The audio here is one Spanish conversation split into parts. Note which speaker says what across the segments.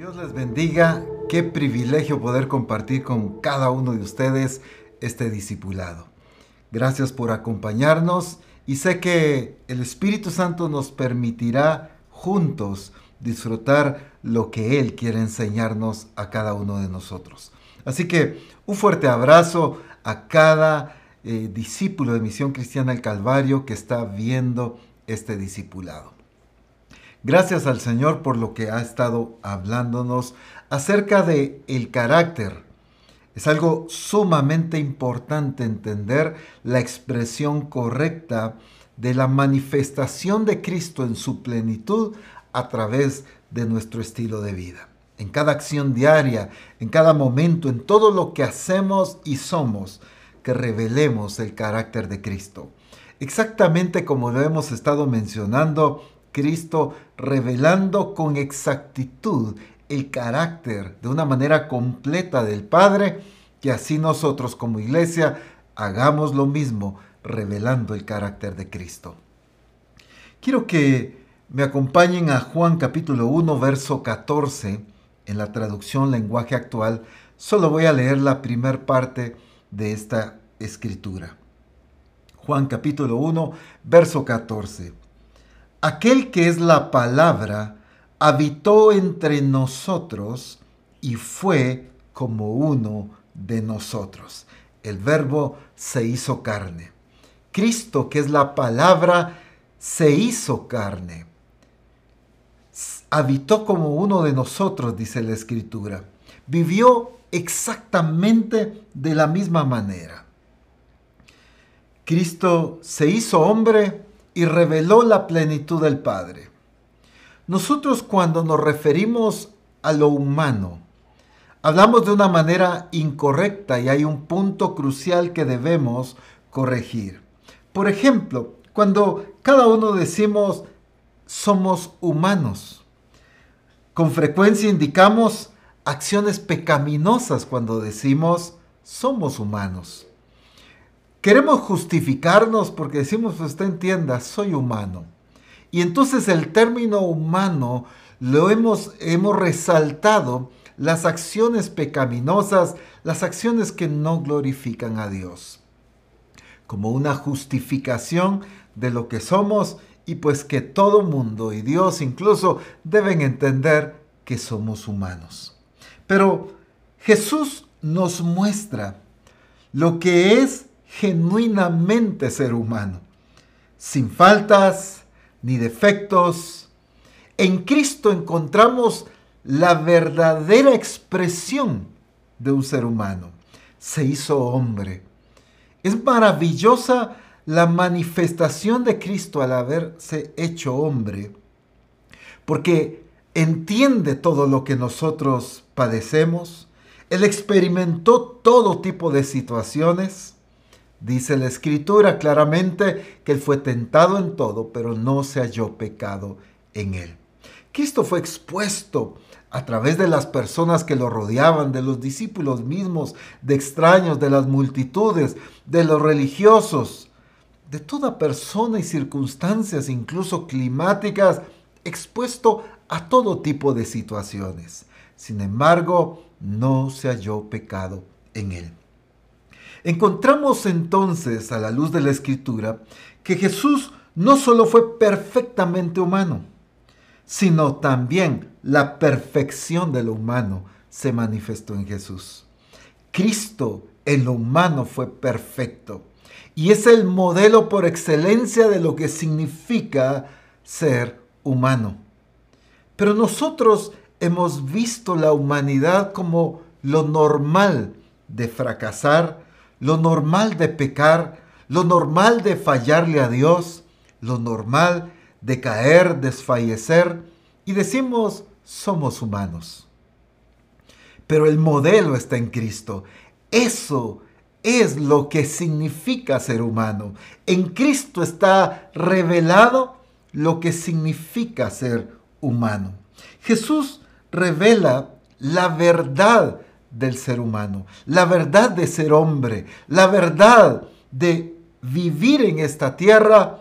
Speaker 1: Dios les bendiga. Qué privilegio poder compartir con cada uno de ustedes este discipulado. Gracias por acompañarnos y sé que el Espíritu Santo nos permitirá juntos disfrutar lo que Él quiere enseñarnos a cada uno de nosotros. Así que un fuerte abrazo a cada eh, discípulo de Misión Cristiana del Calvario que está viendo este discipulado. Gracias al Señor por lo que ha estado hablándonos acerca de el carácter. Es algo sumamente importante entender la expresión correcta de la manifestación de Cristo en su plenitud a través de nuestro estilo de vida. En cada acción diaria, en cada momento, en todo lo que hacemos y somos, que revelemos el carácter de Cristo. Exactamente como lo hemos estado mencionando Cristo revelando con exactitud el carácter de una manera completa del Padre, que así nosotros como iglesia hagamos lo mismo, revelando el carácter de Cristo. Quiero que me acompañen a Juan capítulo 1, verso 14, en la traducción lenguaje actual. Solo voy a leer la primera parte de esta escritura. Juan capítulo 1, verso 14 aquel que es la palabra, habitó entre nosotros y fue como uno de nosotros. El verbo se hizo carne. Cristo, que es la palabra, se hizo carne. Habitó como uno de nosotros, dice la escritura. Vivió exactamente de la misma manera. Cristo se hizo hombre y reveló la plenitud del Padre. Nosotros cuando nos referimos a lo humano, hablamos de una manera incorrecta y hay un punto crucial que debemos corregir. Por ejemplo, cuando cada uno decimos somos humanos, con frecuencia indicamos acciones pecaminosas cuando decimos somos humanos. Queremos justificarnos porque decimos, usted entienda, soy humano. Y entonces el término humano lo hemos, hemos resaltado las acciones pecaminosas, las acciones que no glorifican a Dios, como una justificación de lo que somos y pues que todo mundo y Dios incluso deben entender que somos humanos. Pero Jesús nos muestra lo que es genuinamente ser humano, sin faltas ni defectos. En Cristo encontramos la verdadera expresión de un ser humano. Se hizo hombre. Es maravillosa la manifestación de Cristo al haberse hecho hombre, porque entiende todo lo que nosotros padecemos. Él experimentó todo tipo de situaciones Dice la escritura claramente que él fue tentado en todo, pero no se halló pecado en él. Cristo fue expuesto a través de las personas que lo rodeaban, de los discípulos mismos, de extraños, de las multitudes, de los religiosos, de toda persona y circunstancias, incluso climáticas, expuesto a todo tipo de situaciones. Sin embargo, no se halló pecado en él. Encontramos entonces a la luz de la escritura que Jesús no solo fue perfectamente humano, sino también la perfección de lo humano se manifestó en Jesús. Cristo en lo humano fue perfecto y es el modelo por excelencia de lo que significa ser humano. Pero nosotros hemos visto la humanidad como lo normal de fracasar, lo normal de pecar, lo normal de fallarle a Dios, lo normal de caer, desfallecer, y decimos, somos humanos. Pero el modelo está en Cristo. Eso es lo que significa ser humano. En Cristo está revelado lo que significa ser humano. Jesús revela la verdad del ser humano, la verdad de ser hombre, la verdad de vivir en esta tierra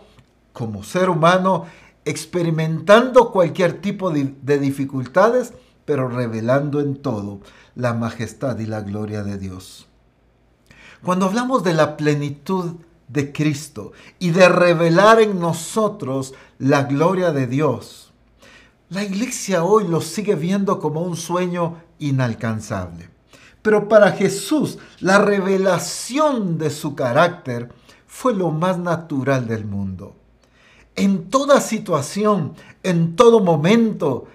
Speaker 1: como ser humano, experimentando cualquier tipo de, dificultades, pero revelando en todo la majestad y la gloria de Dios. Cuando hablamos de la plenitud de Cristo y de revelar en nosotros la gloria de Dios, la iglesia hoy lo sigue viendo como un sueño inalcanzable. Pero para Jesús, la revelación de su carácter fue lo más natural del mundo. En toda situación, en todo momento,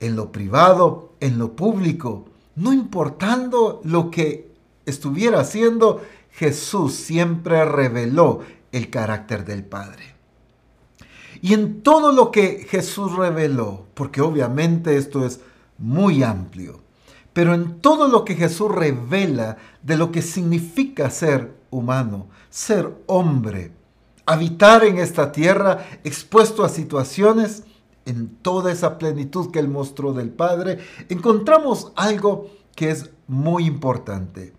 Speaker 1: en lo privado, en lo público, no importando lo que estuviera haciendo, Jesús siempre reveló el carácter del Padre. Y en todo lo que Jesús reveló, porque obviamente esto es muy amplio, pero en todo lo que Jesús revela de lo que significa ser humano, ser hombre, habitar en esta tierra expuesto a situaciones en toda esa plenitud que Él mostró del Padre, encontramos algo que es muy importante.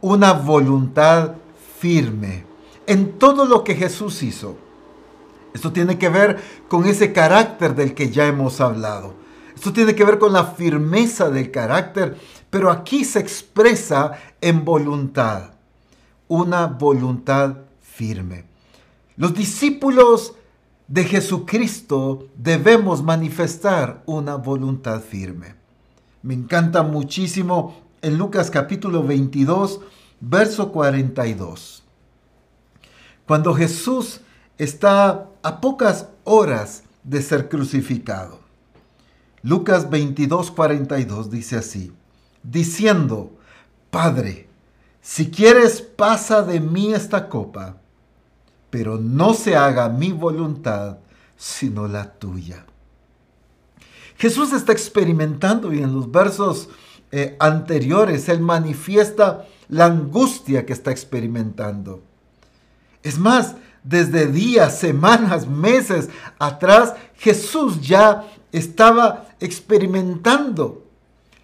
Speaker 1: Una voluntad firme en todo lo que Jesús hizo. Esto tiene que ver con ese carácter del que ya hemos hablado. Esto tiene que ver con la firmeza del carácter, pero aquí se expresa en voluntad. Una voluntad firme. Los discípulos de Jesucristo debemos manifestar una voluntad firme. Me encanta muchísimo en Lucas capítulo 22, verso 42. Cuando Jesús está a pocas horas de ser crucificado. Lucas 22, 42 dice así, diciendo, Padre, si quieres pasa de mí esta copa pero no se haga mi voluntad, sino la tuya. Jesús está experimentando y en los versos eh, anteriores Él manifiesta la angustia que está experimentando. Es más, desde días, semanas, meses atrás, Jesús ya estaba experimentando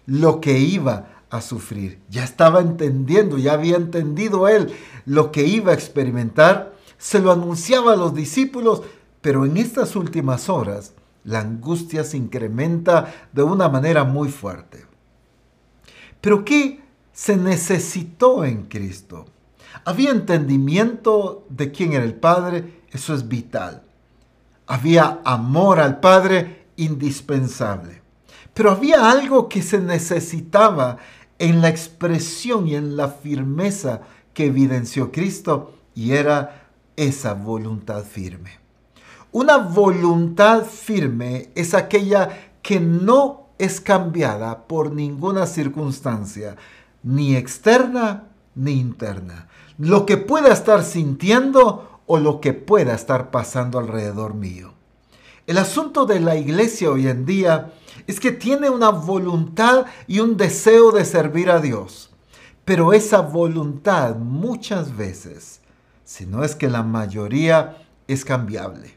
Speaker 1: lo que iba a sufrir. Ya estaba entendiendo, ya había entendido Él lo que iba a experimentar se lo anunciaba a los discípulos, pero en estas últimas horas la angustia se incrementa de una manera muy fuerte. Pero ¿qué se necesitó en Cristo? Había entendimiento de quién era el Padre, eso es vital. Había amor al Padre, indispensable. Pero había algo que se necesitaba en la expresión y en la firmeza que evidenció Cristo, y era esa voluntad firme. Una voluntad firme es aquella que no es cambiada por ninguna circunstancia, ni externa ni interna. Lo que pueda estar sintiendo o lo que pueda estar pasando alrededor mío. El asunto de la iglesia hoy en día es que tiene una voluntad y un deseo de servir a Dios. Pero esa voluntad muchas veces sino es que la mayoría es cambiable.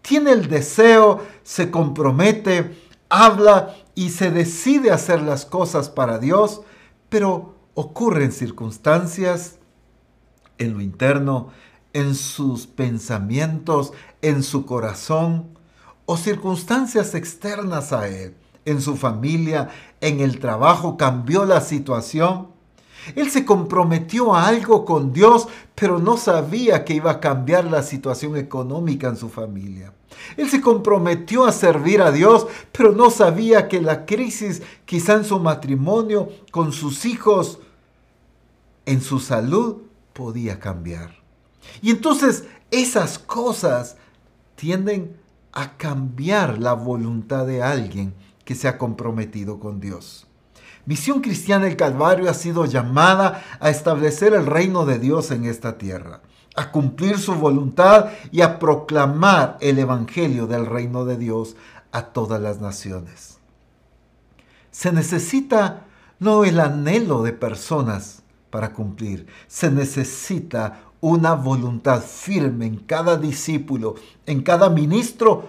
Speaker 1: Tiene el deseo, se compromete, habla y se decide hacer las cosas para Dios, pero ocurren circunstancias en lo interno, en sus pensamientos, en su corazón, o circunstancias externas a él, en su familia, en el trabajo, cambió la situación él se comprometió a algo con Dios, pero no sabía que iba a cambiar la situación económica en su familia. Él se comprometió a servir a Dios, pero no sabía que la crisis quizá en su matrimonio, con sus hijos, en su salud, podía cambiar. Y entonces esas cosas tienden a cambiar la voluntad de alguien que se ha comprometido con Dios. Misión Cristiana del Calvario ha sido llamada a establecer el reino de Dios en esta tierra, a cumplir su voluntad y a proclamar el Evangelio del reino de Dios a todas las naciones. Se necesita no el anhelo de personas para cumplir, se necesita una voluntad firme en cada discípulo, en cada ministro,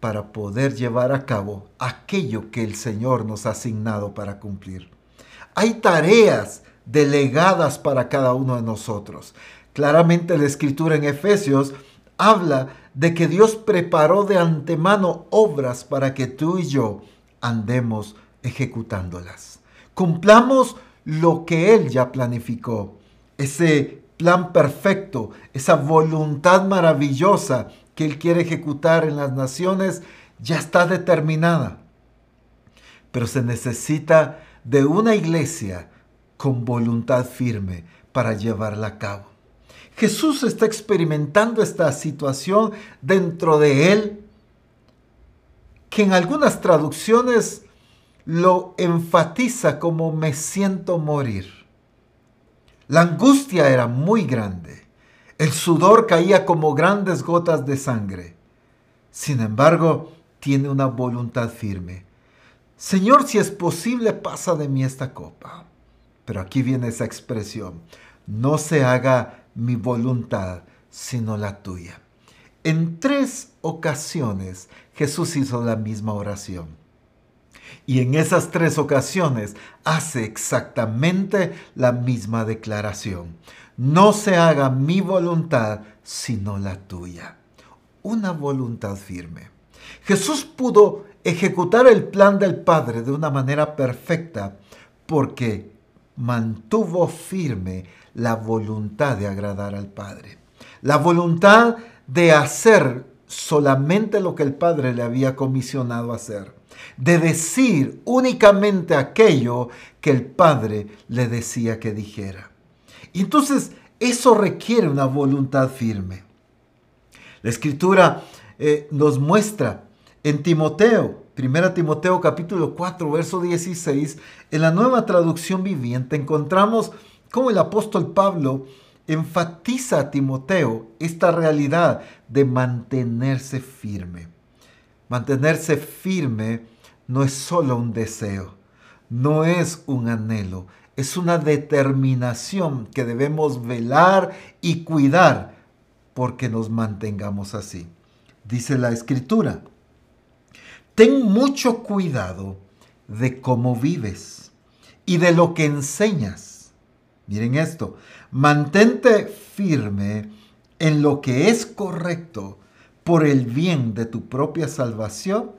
Speaker 1: para poder llevar a cabo aquello que el Señor nos ha asignado para cumplir. Hay tareas delegadas para cada uno de nosotros. Claramente la escritura en Efesios habla de que Dios preparó de antemano obras para que tú y yo andemos ejecutándolas. Cumplamos lo que Él ya planificó, ese plan perfecto, esa voluntad maravillosa que Él quiere ejecutar en las naciones, ya está determinada. Pero se necesita de una iglesia con voluntad firme para llevarla a cabo. Jesús está experimentando esta situación dentro de él, que en algunas traducciones lo enfatiza como me siento morir. La angustia era muy grande. El sudor caía como grandes gotas de sangre. Sin embargo, tiene una voluntad firme. Señor, si es posible, pasa de mí esta copa. Pero aquí viene esa expresión. No se haga mi voluntad, sino la tuya. En tres ocasiones Jesús hizo la misma oración. Y en esas tres ocasiones hace exactamente la misma declaración. No se haga mi voluntad, sino la tuya. Una voluntad firme. Jesús pudo ejecutar el plan del Padre de una manera perfecta porque mantuvo firme la voluntad de agradar al Padre. La voluntad de hacer solamente lo que el Padre le había comisionado hacer. De decir únicamente aquello que el Padre le decía que dijera. Y entonces eso requiere una voluntad firme. La escritura eh, nos muestra en Timoteo, 1 Timoteo capítulo 4, verso 16, en la nueva traducción viviente encontramos cómo el apóstol Pablo enfatiza a Timoteo esta realidad de mantenerse firme. Mantenerse firme no es solo un deseo, no es un anhelo, es una determinación que debemos velar y cuidar porque nos mantengamos así. Dice la escritura, ten mucho cuidado de cómo vives y de lo que enseñas. Miren esto, mantente firme en lo que es correcto por el bien de tu propia salvación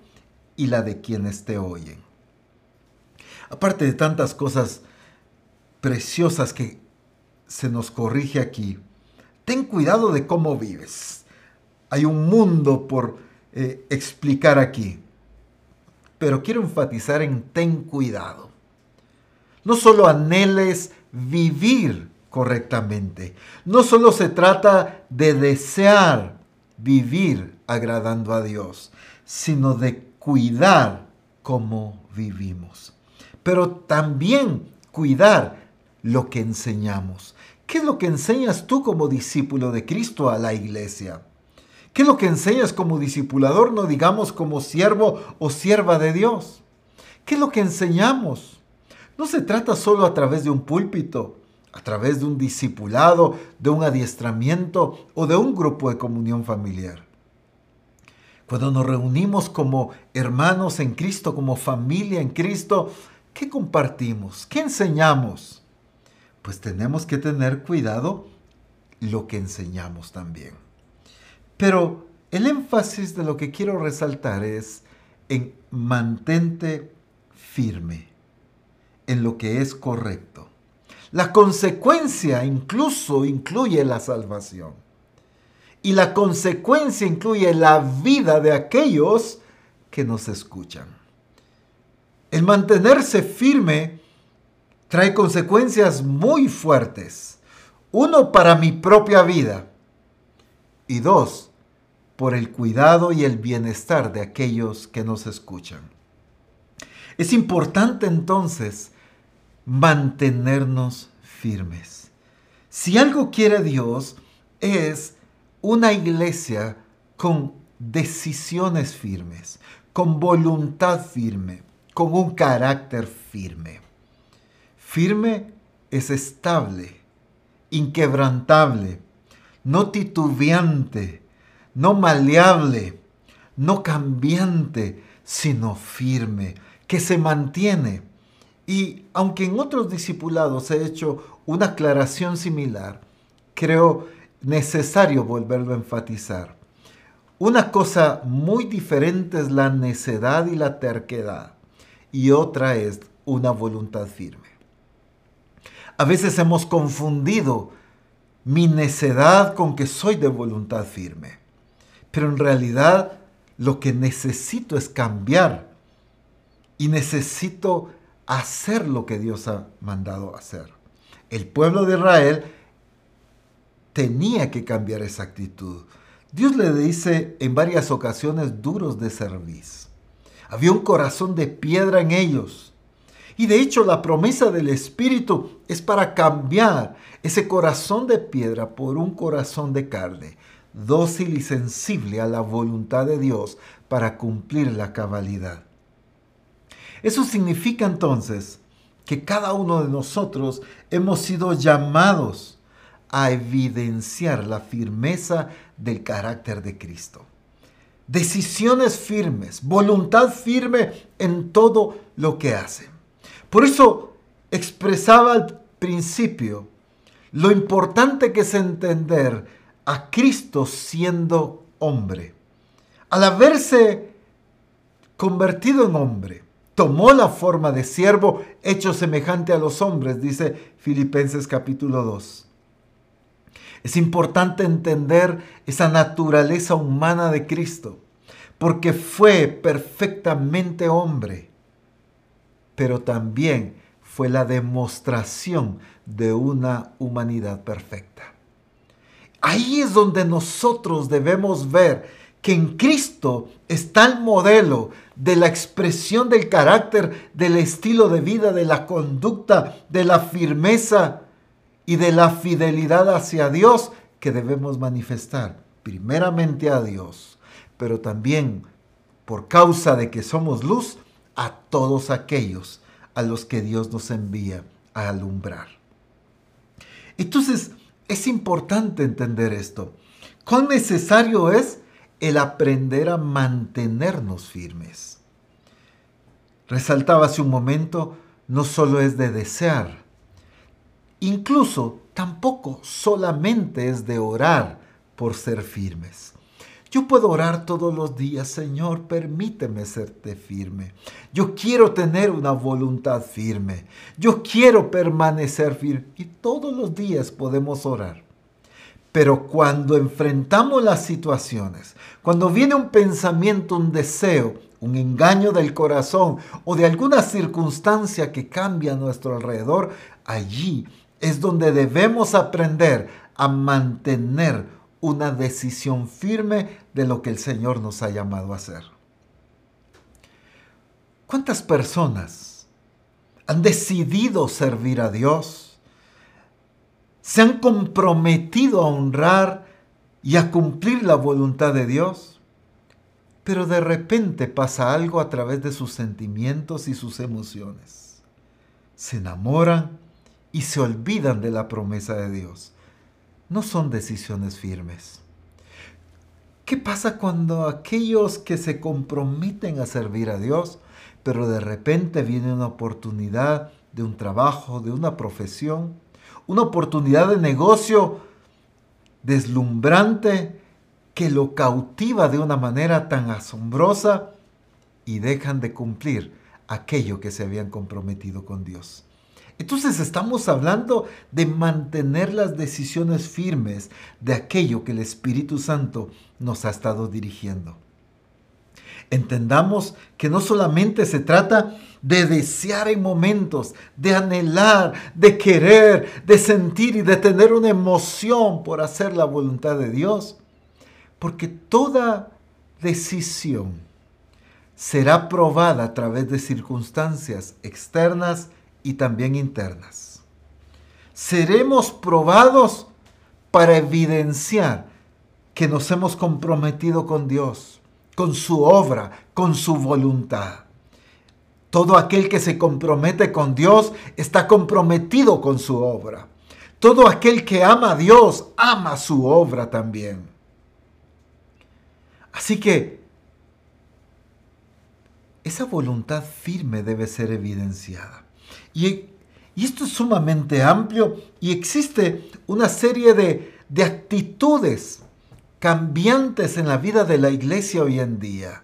Speaker 1: y la de quienes te oyen. Aparte de tantas cosas preciosas que se nos corrige aquí, ten cuidado de cómo vives. Hay un mundo por eh, explicar aquí pero quiero enfatizar en ten cuidado. No solo anheles vivir correctamente, no solo se trata de desear vivir agradando a Dios, sino de cuidar cómo vivimos. Pero también cuidar lo que enseñamos. ¿Qué es lo que enseñas tú como discípulo de Cristo a la iglesia? ¿Qué es lo que enseñas como discipulador, no digamos como siervo o sierva de Dios? ¿Qué es lo que enseñamos? No se trata solo a través de un púlpito, a través de un discipulado, de un adiestramiento o de un grupo de comunión familiar. Cuando nos reunimos como hermanos en Cristo, como familia en Cristo, ¿qué compartimos? ¿Qué enseñamos? Pues tenemos que tener cuidado lo que enseñamos también. Pero el énfasis de lo que quiero resaltar es en mantente firme en lo que es correcto. La consecuencia incluso incluye la salvación. Y la consecuencia incluye la vida de aquellos que nos escuchan. El mantenerse firme trae consecuencias muy fuertes. Uno, para mi propia vida. Y dos, por el cuidado y el bienestar de aquellos que nos escuchan. Es importante entonces mantenernos firmes. Si algo quiere Dios es una iglesia con decisiones firmes, con voluntad firme, con un carácter firme. Firme es estable, inquebrantable, no titubeante, no maleable, no cambiante, sino firme, que se mantiene. Y aunque en otros discipulados he hecho una aclaración similar, creo necesario volverlo a enfatizar. Una cosa muy diferente es la necedad y la terquedad. y otra es una voluntad firme. A veces hemos confundido mi necedad con que soy de voluntad firme, pero en realidad lo que necesito es cambiar y necesito hacer lo que Dios ha mandado hacer. El pueblo de Israel tenía que cambiar esa actitud. Dios le dice en varias ocasiones duros de cerviz. Había un corazón de piedra en ellos. Y de hecho la promesa del Espíritu es para cambiar ese corazón de piedra por un corazón de carne, dócil y sensible a la voluntad de Dios para cumplir la cabalidad. Eso significa entonces que cada uno de nosotros hemos sido llamados a evidenciar la firmeza del carácter de Cristo. Decisiones firmes, voluntad firme en todo lo que hace. Por eso expresaba al principio lo importante que es entender a Cristo siendo hombre. Al haberse convertido en hombre, tomó la forma de siervo hecho semejante a los hombres, dice Filipenses capítulo 2. Es importante entender esa naturaleza humana de Cristo, porque fue perfectamente hombre, pero también fue la demostración de una humanidad perfecta. Ahí es donde nosotros debemos ver que en Cristo está el modelo de la expresión del carácter, del estilo de vida, de la conducta, de la firmeza y de la fidelidad hacia Dios que debemos manifestar. Primeramente a Dios, pero también por causa de que somos luz a todos aquellos a los que Dios nos envía a alumbrar. Entonces, es importante entender esto. ¿Cuán necesario es el aprender a mantenernos firmes. Resaltaba hace un momento, no solo es de desear, incluso tampoco solamente es de orar por ser firmes. Yo puedo orar todos los días, Señor, permíteme serte firme. Yo quiero tener una voluntad firme. Yo quiero permanecer firme. Y todos los días podemos orar. Pero cuando enfrentamos las situaciones, cuando viene un pensamiento, un deseo, un engaño del corazón o de alguna circunstancia que cambia a nuestro alrededor, allí es donde debemos aprender a mantener una decisión firme de lo que el Señor nos ha llamado a hacer. ¿Cuántas personas han decidido servir a Dios? se han comprometido a honrar y a cumplir la voluntad de Dios, pero de repente pasa algo a través de sus sentimientos y sus emociones. Se enamoran y se olvidan de la promesa de Dios. No son decisiones firmes. ¿Qué pasa cuando aquellos que se comprometen a servir a Dios, pero de repente viene una oportunidad de un trabajo, de una profesión, una oportunidad de negocio deslumbrante que lo cautiva de una manera tan asombrosa y dejan de cumplir aquello que se habían comprometido con Dios. Entonces estamos hablando de mantener las decisiones firmes de aquello que el Espíritu Santo nos ha estado dirigiendo. Entendamos que no solamente se trata de desear en momentos, de anhelar, de querer, de sentir y de tener una emoción por hacer la voluntad de Dios. Porque toda decisión será probada a través de circunstancias externas y también internas. Seremos probados para evidenciar que nos hemos comprometido con Dios, con su obra, con su voluntad. Todo aquel que se compromete con Dios está comprometido con su obra. Todo aquel que ama a Dios ama su obra también. Así que esa voluntad firme debe ser evidenciada. Y, esto es sumamente amplio y existe una serie de, de actitudes cambiantes en la vida de la iglesia hoy en día.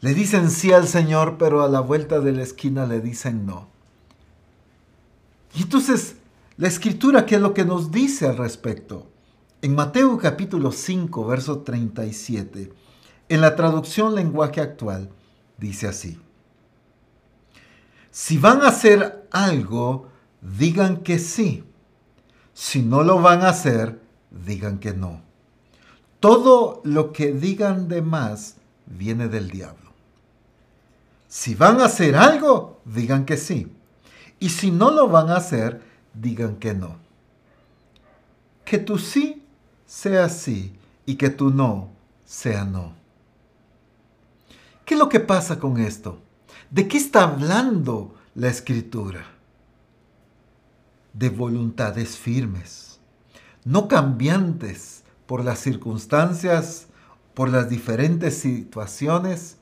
Speaker 1: Le dicen sí al Señor, pero a la vuelta de la esquina le dicen no. Y entonces, la escritura, ¿qué es lo que nos dice al respecto? En Mateo capítulo 5, verso 37, en la traducción lenguaje actual, dice así. Si van a hacer algo, digan que sí. Si no lo van a hacer, digan que no. Todo lo que digan de más viene del diablo. Si van a hacer algo, digan que sí. Y si no lo van a hacer, digan que no. Que tu sí sea sí y que tu no sea no. ¿Qué es lo que pasa con esto? ¿De qué está hablando la escritura? De voluntades firmes, no cambiantes por las circunstancias, por las diferentes situaciones.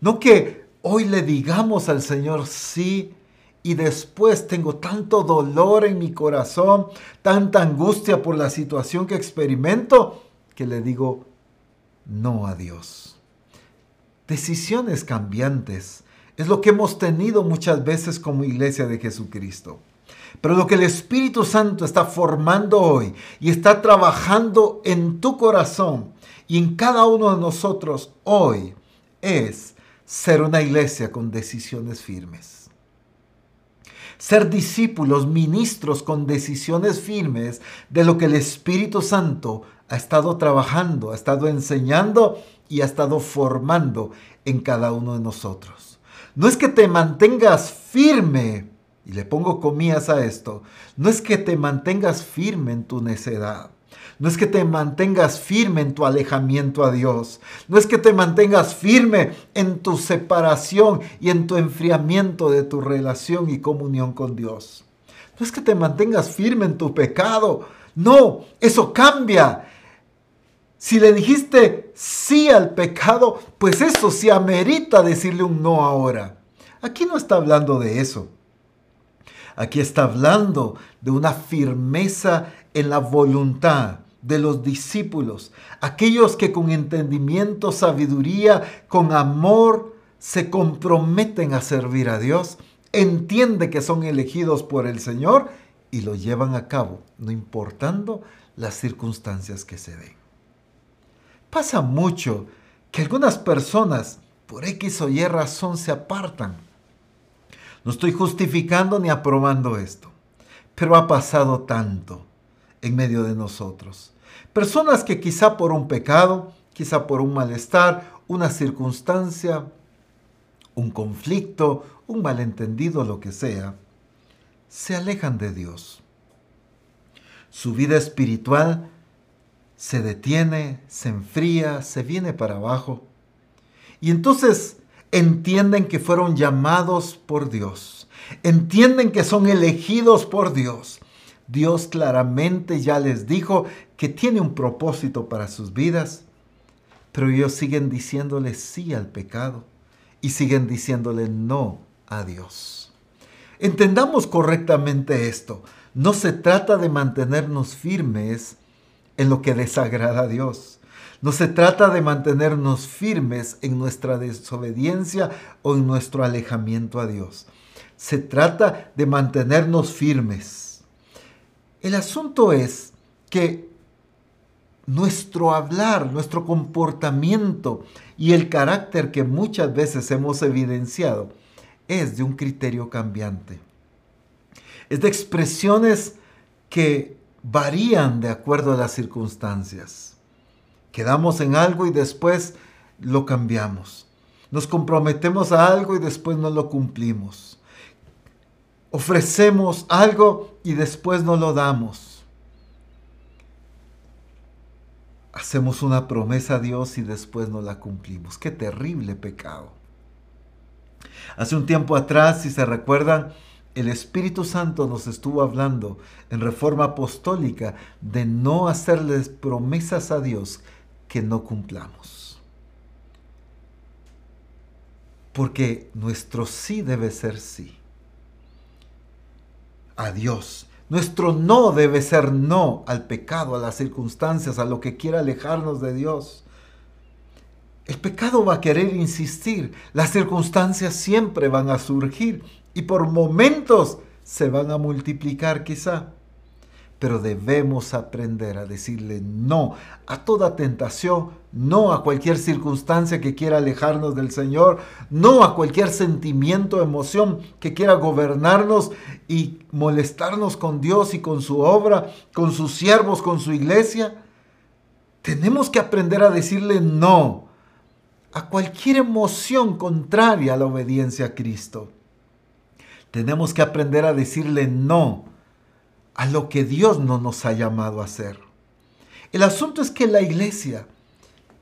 Speaker 1: No que hoy le digamos al Señor sí y después tengo tanto dolor en mi corazón, tanta angustia por la situación que experimento, que le digo no a Dios decisiones cambiantes. Es lo que hemos tenido muchas veces como iglesia de Jesucristo. Pero lo que el Espíritu Santo está formando hoy y está trabajando en tu corazón y en cada uno de nosotros hoy es ser una iglesia con decisiones firmes. Ser discípulos, ministros con decisiones firmes de lo que el Espíritu Santo ha estado trabajando, ha estado enseñando y ha estado formando en cada uno de nosotros. No es que te mantengas firme, y le pongo comillas a esto, no es que te mantengas firme en tu necedad. No es que te mantengas firme en tu alejamiento a Dios. No es que te mantengas firme en tu separación y en tu enfriamiento de tu relación y comunión con Dios. No es que te mantengas firme en tu pecado. No, eso cambia. Si le dijiste sí al pecado, pues eso se amerita decirle un no ahora. Aquí no está hablando de eso. Aquí está hablando de una firmeza en la voluntad de los discípulos, aquellos que con entendimiento, sabiduría, con amor, se comprometen a servir a Dios, entiende que son elegidos por el Señor y lo llevan a cabo, no importando las circunstancias que se den. Pasa mucho que algunas personas por X o Y razón se apartan. No estoy justificando ni aprobando esto, pero ha pasado tanto en medio de nosotros. Personas que quizá por un pecado, quizá por un malestar, una circunstancia, un conflicto, un malentendido, lo que sea, se alejan de Dios. Su vida espiritual se detiene, se enfría, se viene para abajo. Y entonces entienden que fueron llamados por Dios. Entienden que son elegidos por Dios. Dios claramente ya les dijo que tiene un propósito para sus vidas, pero ellos siguen diciéndole sí al pecado y siguen diciéndole no a Dios. Entendamos correctamente esto. No se trata de mantenernos firmes en lo que desagrada a Dios. No se trata de mantenernos firmes en nuestra desobediencia o en nuestro alejamiento a Dios. Se trata de mantenernos firmes. El asunto es que nuestro hablar, nuestro comportamiento y el carácter que muchas veces hemos evidenciado es de un criterio cambiante. Es de expresiones que varían de acuerdo a las circunstancias. Quedamos en algo y después lo cambiamos. Nos comprometemos a algo y después no lo cumplimos. Ofrecemos algo y después no lo damos. Hacemos una promesa a Dios y después no la cumplimos. Qué terrible pecado. Hace un tiempo atrás, si se recuerdan, el Espíritu Santo nos estuvo hablando en reforma apostólica de no hacerles promesas a Dios que no cumplamos. Porque nuestro sí debe ser sí. A Dios. Nuestro no debe ser no al pecado, a las circunstancias, a lo que quiera alejarnos de Dios. el pecado va a querer insistir, las circunstancias siempre van a surgir y por momentos se van a multiplicar quizá. Pero debemos aprender a decirle no a toda tentación, no a cualquier circunstancia que quiera alejarnos del Señor, no a cualquier sentimiento, emoción que quiera gobernarnos y molestarnos con Dios y con su obra, con sus siervos, con su iglesia. Tenemos que aprender a decirle no a cualquier emoción contraria a la obediencia a Cristo. Tenemos que aprender a decirle no a lo que Dios no nos ha llamado a hacer. El asunto es que la iglesia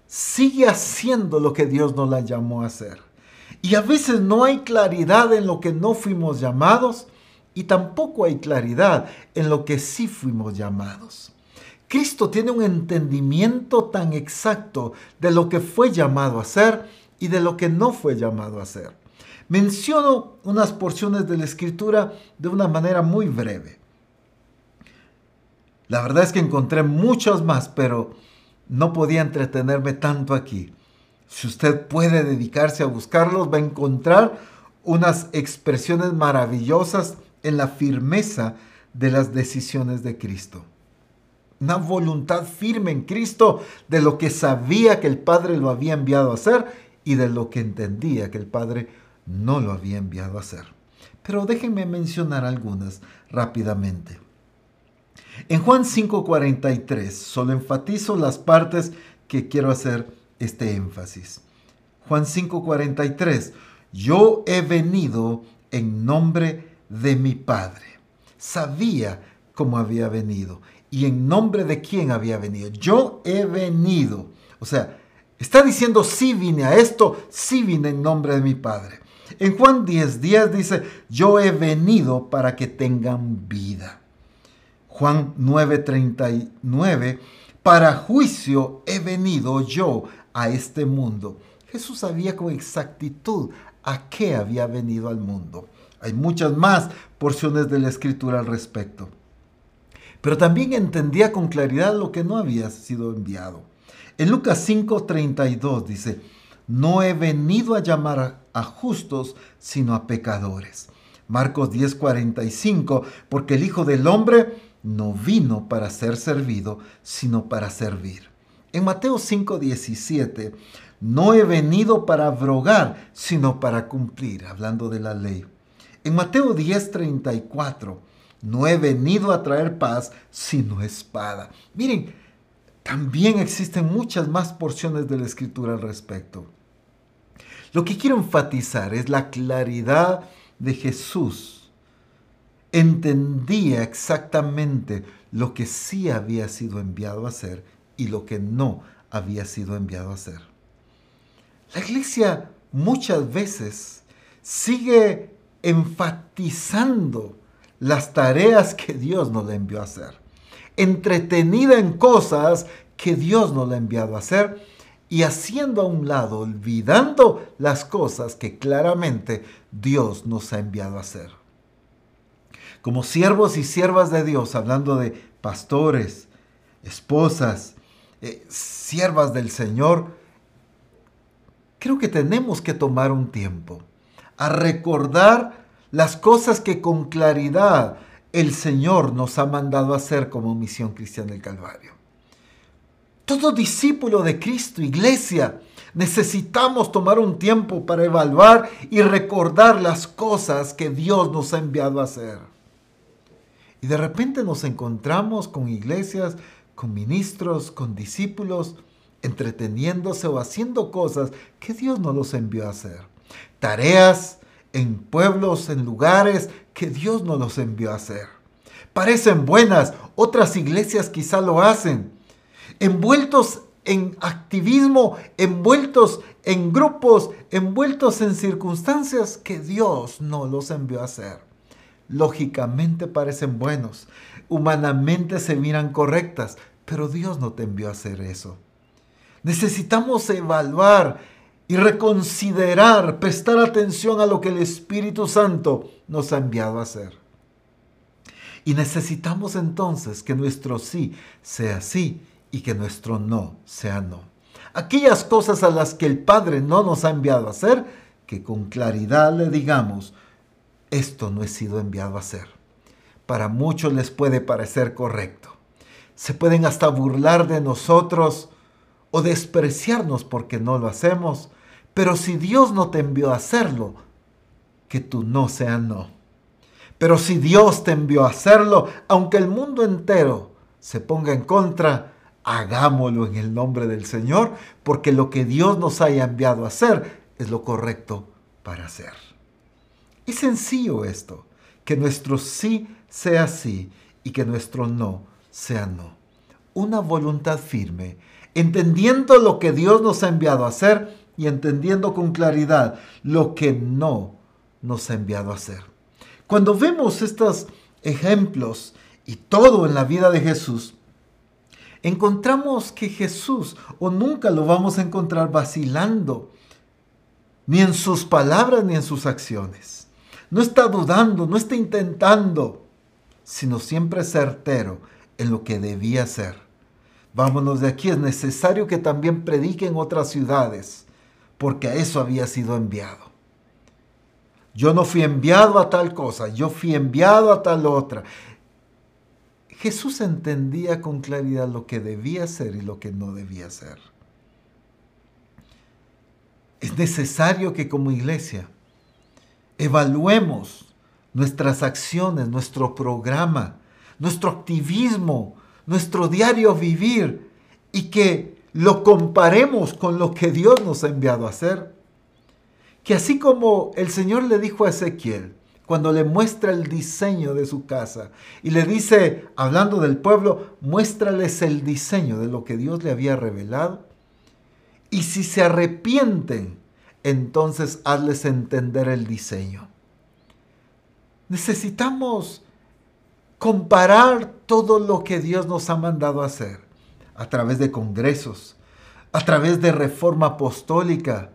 Speaker 1: sigue haciendo lo que Dios no la llamó a hacer. Y a veces no hay claridad en lo que no fuimos llamados y tampoco hay claridad en lo que sí fuimos llamados. Cristo tiene un entendimiento tan exacto de lo que fue llamado a hacer y de lo que no fue llamado a hacer. Menciono unas porciones de la escritura de una manera muy breve. La verdad es que encontré muchos más, pero no podía entretenerme tanto aquí. Si usted puede dedicarse a buscarlos, va a encontrar unas expresiones maravillosas en la firmeza de las decisiones de Cristo una voluntad firme en Cristo de lo que sabía que el Padre lo había enviado a hacer y de lo que entendía que el Padre no lo había enviado a hacer. Pero déjenme mencionar algunas rápidamente. En Juan 5:43 solo enfatizo las partes que quiero hacer este énfasis. Juan 5:43, yo he venido en nombre de mi Padre. Sabía cómo había venido y en nombre de quién había venido. Yo he venido. O sea, está diciendo sí vine a esto, sí vine en nombre de mi Padre. En Juan 10, 10 dice, yo he venido para que tengan vida. Juan 9:39, para juicio he venido yo a este mundo. Jesús sabía con exactitud a qué había venido al mundo. Hay muchas más porciones de la escritura al respecto pero también entendía con claridad lo que no había sido enviado. En Lucas 5:32 dice, no he venido a llamar a justos, sino a pecadores. Marcos 10:45, porque el Hijo del Hombre no vino para ser servido, sino para servir. En Mateo 5:17, no he venido para abrogar, sino para cumplir, hablando de la ley. En Mateo 10:34, no he venido a traer paz, sino espada. Miren, también existen muchas más porciones de la escritura al respecto. Lo que quiero enfatizar es la claridad de Jesús. Entendía exactamente lo que sí había sido enviado a hacer y lo que no había sido enviado a hacer. La iglesia muchas veces sigue enfatizando las tareas que Dios nos le envió a hacer. Entretenida en cosas que Dios nos le ha enviado a hacer y haciendo a un lado, olvidando las cosas que claramente Dios nos ha enviado a hacer. Como siervos y siervas de Dios, hablando de pastores, esposas, eh, siervas del Señor, creo que tenemos que tomar un tiempo a recordar las cosas que con claridad el Señor nos ha mandado hacer como misión cristiana del Calvario. Todo discípulo de Cristo, iglesia, necesitamos tomar un tiempo para evaluar y recordar las cosas que Dios nos ha enviado a hacer. Y de repente nos encontramos con iglesias, con ministros, con discípulos, entreteniéndose o haciendo cosas que Dios no los envió a hacer. Tareas en pueblos, en lugares que Dios no los envió a hacer. Parecen buenas, otras iglesias quizá lo hacen. Envueltos en activismo, envueltos en grupos, envueltos en circunstancias que Dios no los envió a hacer. Lógicamente parecen buenos, humanamente se miran correctas, pero Dios no te envió a hacer eso. Necesitamos evaluar y reconsiderar, prestar atención a lo que el Espíritu Santo nos ha enviado a hacer. Y necesitamos entonces que nuestro sí sea sí y que nuestro no sea no. aquellas cosas a las que el Padre no nos ha enviado a hacer, que con claridad le digamos, esto no he sido enviado a hacer. Para muchos les puede parecer correcto. Se pueden hasta burlar de nosotros o despreciarnos porque no lo hacemos, pero si Dios no te envió a hacerlo, que tu no sea no. Pero si Dios te envió a hacerlo, aunque el mundo entero se ponga en contra, hagámoslo en el nombre del Señor, porque lo que Dios nos haya enviado a hacer es lo correcto para hacer. Es sencillo esto, que nuestro sí sea sí y que nuestro no sea no. Una voluntad firme, entendiendo lo que Dios nos ha enviado a hacer y entendiendo con claridad lo que no nos ha enviado a hacer. Cuando vemos estos ejemplos y todo en la vida de Jesús, encontramos que Jesús, o nunca lo vamos a encontrar vacilando, ni en sus palabras ni en sus acciones. No está dudando, no está intentando, sino siempre certero en lo que debía ser. Vámonos de aquí, es necesario que también predique en otras ciudades, porque a eso había sido enviado. Yo no fui enviado a tal cosa, yo fui enviado a tal otra. Jesús entendía con claridad lo que debía ser y lo que no debía ser. Es necesario que como iglesia evaluemos nuestras acciones, nuestro programa, nuestro activismo, nuestro diario vivir y que lo comparemos con lo que Dios nos ha enviado a hacer que así como el Señor le dijo a Ezequiel, cuando le muestra el diseño de su casa y le dice, hablando del pueblo, muéstrales el diseño de lo que Dios le había revelado. Y si se arrepienten, entonces hazles entender el diseño. Necesitamos comparar todo lo que Dios nos ha mandado hacer a través de congresos, a través de reforma apostólica,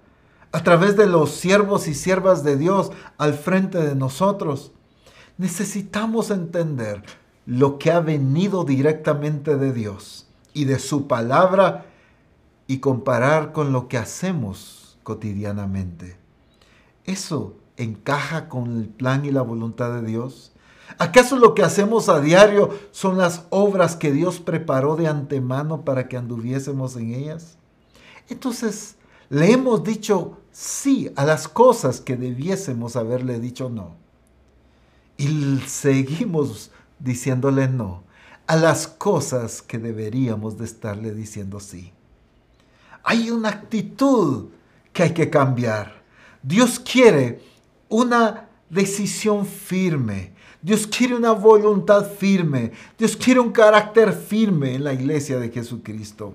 Speaker 1: a través de los siervos y siervas de Dios al frente de nosotros. Necesitamos entender lo que ha venido directamente de Dios y de su palabra y comparar con lo que hacemos cotidianamente. ¿Eso encaja con el plan y la voluntad de Dios? ¿Acaso lo que hacemos a diario son las obras que Dios preparó de antemano para que anduviésemos en ellas? Entonces, le hemos dicho sí a las cosas que debiésemos haberle dicho no. Y seguimos diciéndole no a las cosas que deberíamos de estarle diciendo sí. Hay una actitud que hay que cambiar. Dios quiere una decisión firme. Dios quiere una voluntad firme. Dios quiere un carácter firme en la iglesia de Jesucristo.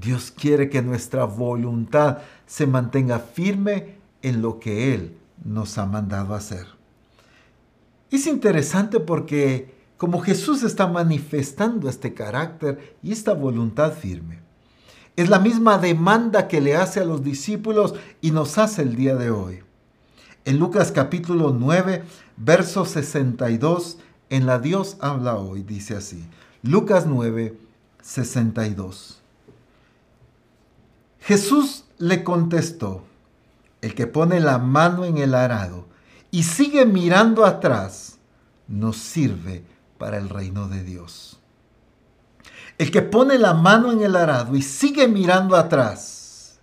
Speaker 1: Dios quiere que nuestra voluntad se mantenga firme en lo que Él nos ha mandado hacer. Es interesante porque como Jesús está manifestando este carácter y esta voluntad firme, es la misma demanda que le hace a los discípulos y nos hace el día de hoy. En Lucas capítulo 9, verso 62, en la Dios habla hoy, dice así. Lucas 9, 62. Jesús le contestó, el que pone la mano en el arado y sigue mirando atrás, no sirve para el reino de Dios. El que pone la mano en el arado y sigue mirando atrás,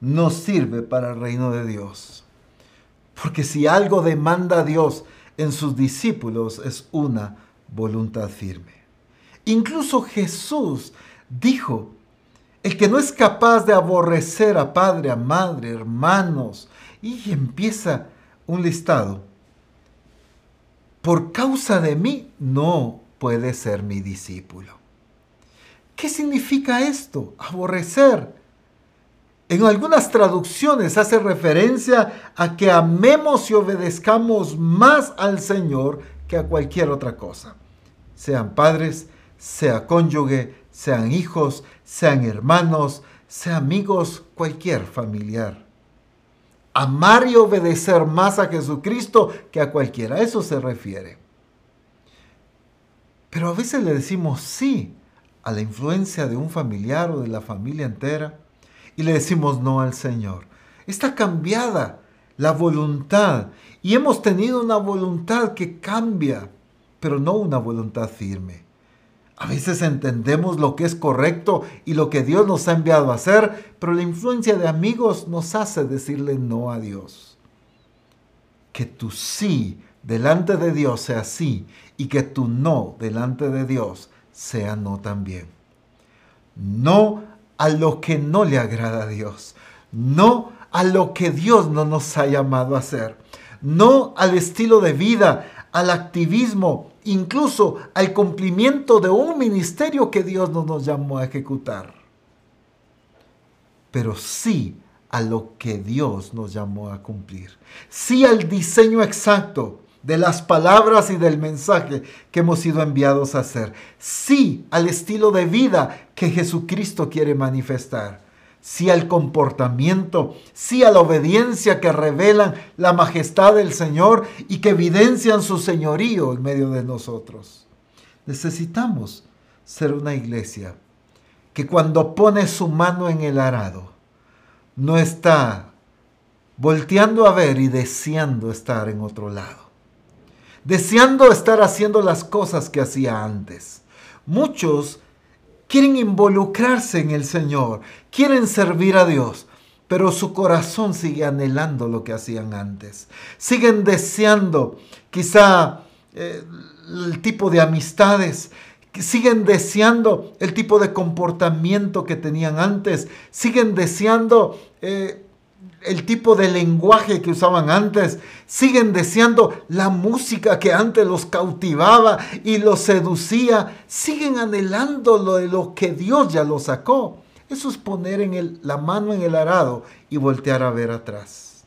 Speaker 1: no sirve para el reino de Dios. Porque si algo demanda Dios en sus discípulos es una voluntad firme. Incluso Jesús dijo el que no es capaz de aborrecer a padre, a madre, hermanos, y empieza un listado. Por causa de mí no puede ser mi discípulo. ¿Qué significa esto? Aborrecer. En algunas traducciones hace referencia a que amemos y obedezcamos más al Señor que a cualquier otra cosa. Sean padres, sea cónyuge, sean hijos, sean hermanos, sean amigos, cualquier familiar. Amar y obedecer más a Jesucristo que a cualquiera, a eso se refiere. Pero a veces le decimos sí a la influencia de un familiar o de la familia entera y le decimos no al Señor. Está cambiada la voluntad y hemos tenido una voluntad que cambia, pero no una voluntad firme. A veces entendemos lo que es correcto y lo que Dios nos ha enviado a hacer, pero la influencia de amigos nos hace decirle no a Dios. Que tu sí delante de Dios sea sí y que tu no delante de Dios sea no también. No a lo que no le agrada a Dios. No a lo que Dios no nos ha llamado a hacer. No al estilo de vida, al activismo, incluso al cumplimiento de un ministerio que Dios no nos llamó a ejecutar. Pero sí a lo que Dios nos llamó a cumplir. Sí al diseño exacto de las palabras y del mensaje que hemos sido enviados a hacer. Sí al estilo de vida que Jesucristo quiere manifestar. Sí al comportamiento, sí a la obediencia que revelan la majestad del Señor y que evidencian su señorío en medio de nosotros. Necesitamos ser una iglesia que cuando pone su mano en el arado, no está volteando a ver y deseando estar en otro lado deseando estar haciendo las cosas que hacía antes. Muchos quieren involucrarse en el Señor, quieren servir a Dios, pero su corazón sigue anhelando lo que hacían antes. Siguen deseando quizá eh, el tipo de amistades, siguen deseando el tipo de comportamiento que tenían antes, siguen deseando eh, el tipo de lenguaje que usaban antes, siguen deseando la música que antes los cautivaba y los seducía, siguen anhelando lo de lo que Dios ya los sacó. Eso es poner en la mano en el arado y voltear a ver atrás.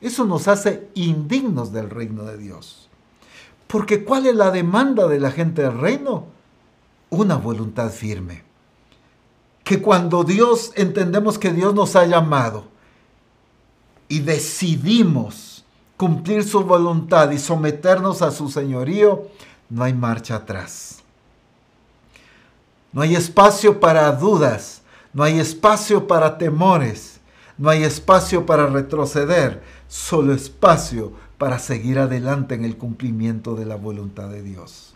Speaker 1: Eso nos hace indignos del reino de Dios. Porque ¿cuál es la demanda de la gente del reino? Una voluntad firme. Que cuando Dios entendemos que Dios nos ha llamado, y decidimos cumplir su voluntad y someternos a su señorío, no hay marcha atrás. No hay espacio para dudas, no hay espacio para temores, no hay espacio para retroceder, solo espacio para seguir adelante en el cumplimiento de la voluntad de Dios.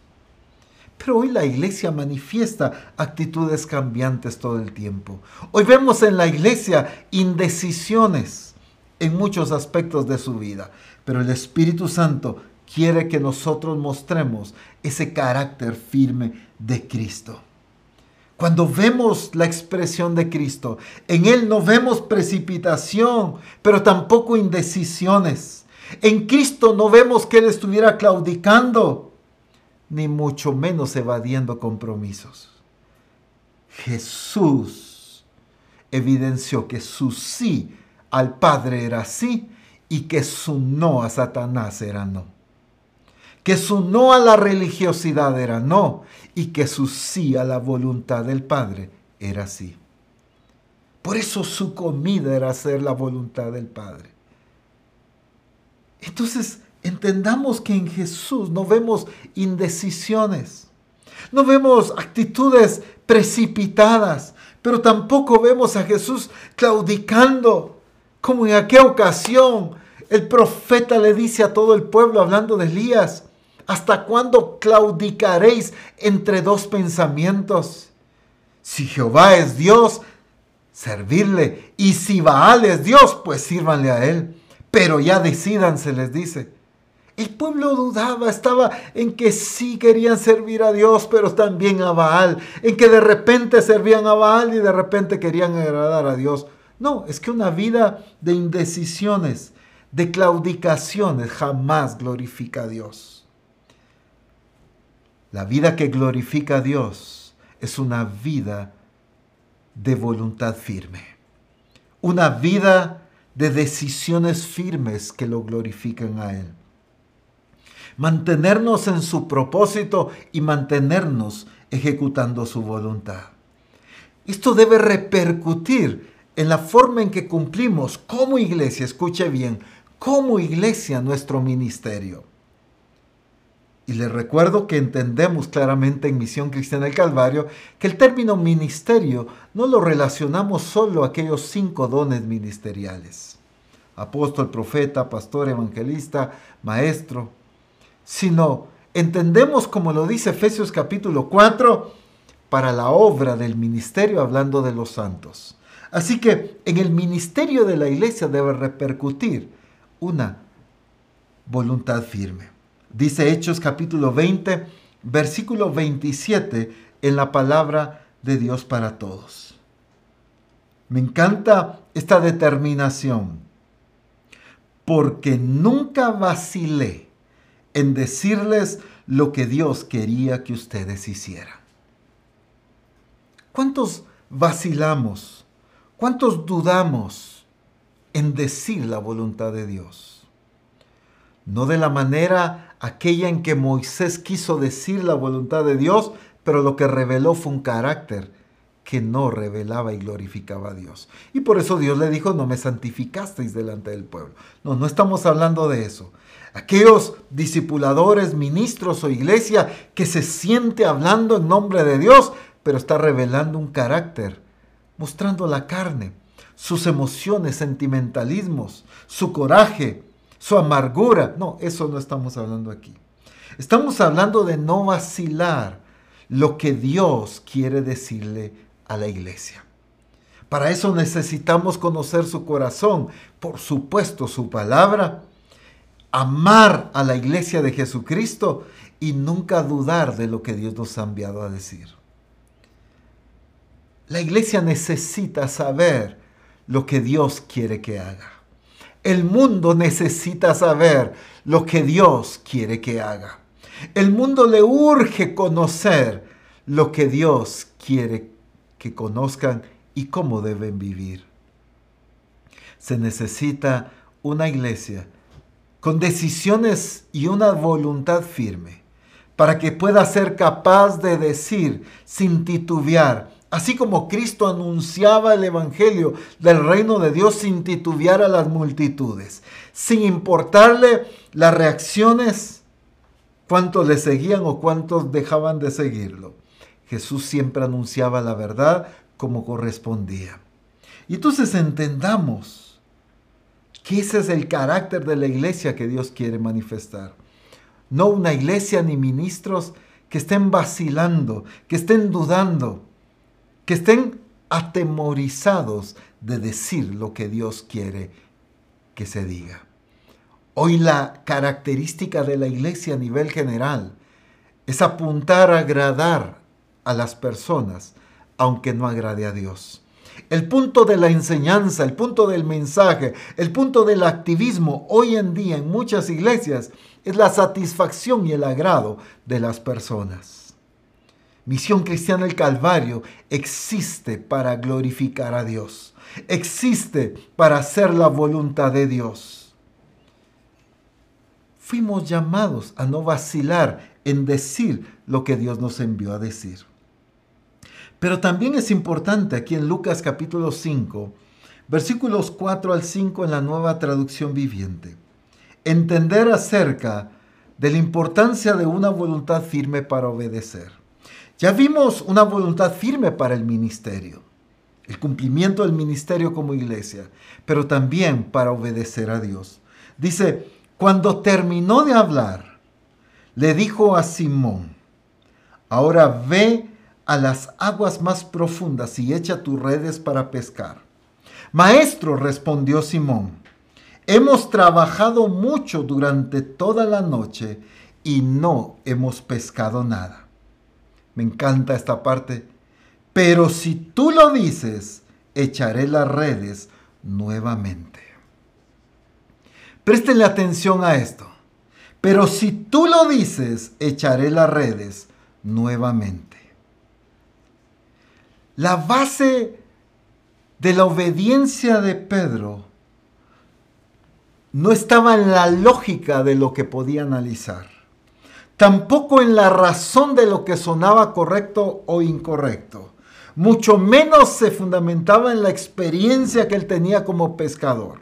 Speaker 1: Pero hoy la iglesia manifiesta actitudes cambiantes todo el tiempo. Hoy vemos en la iglesia indecisiones en muchos aspectos de su vida, pero el Espíritu Santo quiere que nosotros mostremos ese carácter firme de Cristo. Cuando vemos la expresión de Cristo, en Él no vemos precipitación, pero tampoco indecisiones. En Cristo no vemos que Él estuviera claudicando, ni mucho menos evadiendo compromisos. Jesús evidenció que su sí al Padre era sí y que su no a Satanás era no. Que su no a la religiosidad era no y que su sí a la voluntad del Padre era sí. Por eso su comida era hacer la voluntad del Padre. Entonces, entendamos que en Jesús no vemos indecisiones, no vemos actitudes precipitadas, pero tampoco vemos a Jesús claudicando como en aquella ocasión el profeta le dice a todo el pueblo hablando de Elías, ¿hasta cuándo claudicaréis entre dos pensamientos? Si Jehová es Dios, servirle, y si Baal es Dios, pues sírvanle a él. Pero ya decidanse, les dice. El pueblo dudaba, estaba en que sí querían servir a Dios, pero también a Baal, en que de repente servían a Baal y de repente querían agradar a Dios. No, es que una vida de indecisiones, de claudicaciones, jamás glorifica a Dios. La vida que glorifica a Dios es una vida de voluntad firme. Una vida de decisiones firmes que lo glorifican a Él. Mantenernos en su propósito y mantenernos ejecutando su voluntad. Esto debe repercutir en la forma en que cumplimos como iglesia, escuche bien, como iglesia nuestro ministerio. Y les recuerdo que entendemos claramente en Misión Cristiana del Calvario que el término ministerio no lo relacionamos solo a aquellos cinco dones ministeriales. Apóstol, profeta, pastor, evangelista, maestro. Sino entendemos como lo dice Efesios capítulo 4 para la obra del ministerio hablando de los santos. Así que en el ministerio de la iglesia debe repercutir una voluntad firme. Dice Hechos capítulo 20, versículo 27 en la palabra de Dios para todos. Me encanta esta determinación, porque nunca vacilé en decirles lo que Dios quería que ustedes hicieran. ¿Cuántos vacilamos? ¿Cuántos dudamos en decir la voluntad de Dios? No de la manera aquella en que Moisés quiso decir la voluntad de Dios, pero lo que reveló fue un carácter que no revelaba y glorificaba a Dios. Y por eso Dios le dijo, no me santificasteis delante del pueblo. No, no estamos hablando de eso. Aquellos discipuladores, ministros o iglesia que se siente hablando en nombre de Dios, pero está revelando un carácter, mostrando la carne, sus emociones, sentimentalismos, su coraje, su amargura. No, eso no estamos hablando aquí. Estamos hablando de no vacilar lo que Dios quiere decirle a la iglesia. Para eso necesitamos conocer su corazón, por supuesto su palabra, amar a la iglesia de Jesucristo y nunca dudar de lo que Dios nos ha enviado a decir. La iglesia necesita saber lo que Dios quiere que haga. El mundo necesita saber lo que Dios quiere que haga. El mundo le urge conocer lo que Dios quiere que conozcan y cómo deben vivir. Se necesita una iglesia con decisiones y una voluntad firme para que pueda ser capaz de decir sin titubear, Así como Cristo anunciaba el Evangelio del reino de Dios sin titubear a las multitudes, sin importarle las reacciones, cuántos le seguían o cuántos dejaban de seguirlo. Jesús siempre anunciaba la verdad como correspondía. Y entonces entendamos que ese es el carácter de la iglesia que Dios quiere manifestar. No una iglesia ni ministros que estén vacilando, que estén dudando, que estén atemorizados de decir lo que Dios quiere que se diga. Hoy la característica de la iglesia a nivel general es apuntar a agradar a las personas, aunque no agrade a Dios. El punto de la enseñanza, el punto del mensaje, el punto del activismo hoy en día en muchas iglesias es la satisfacción y el agrado de las personas. Misión Cristiana del Calvario existe para glorificar a Dios. Existe para hacer la voluntad de Dios. Fuimos llamados a no vacilar en decir lo que Dios nos envió a decir. Pero también es importante aquí en Lucas capítulo 5, versículos 4 al 5 en la nueva traducción viviente, entender acerca de la importancia de una voluntad firme para obedecer. Ya vimos una voluntad firme para el ministerio, el cumplimiento del ministerio como iglesia, pero también para obedecer a Dios. Dice, cuando terminó de hablar, le dijo a Simón, ahora ve a las aguas más profundas y echa tus redes para pescar. Maestro, respondió Simón, hemos trabajado mucho durante toda la noche y no hemos pescado nada. Me encanta esta parte. Pero si tú lo dices, echaré las redes nuevamente. Préstenle atención a esto. Pero si tú lo dices, echaré las redes nuevamente. La base de la obediencia de Pedro no estaba en la lógica de lo que podía analizar tampoco en la razón de lo que sonaba correcto o incorrecto. Mucho menos se fundamentaba en la experiencia que él tenía como pescador.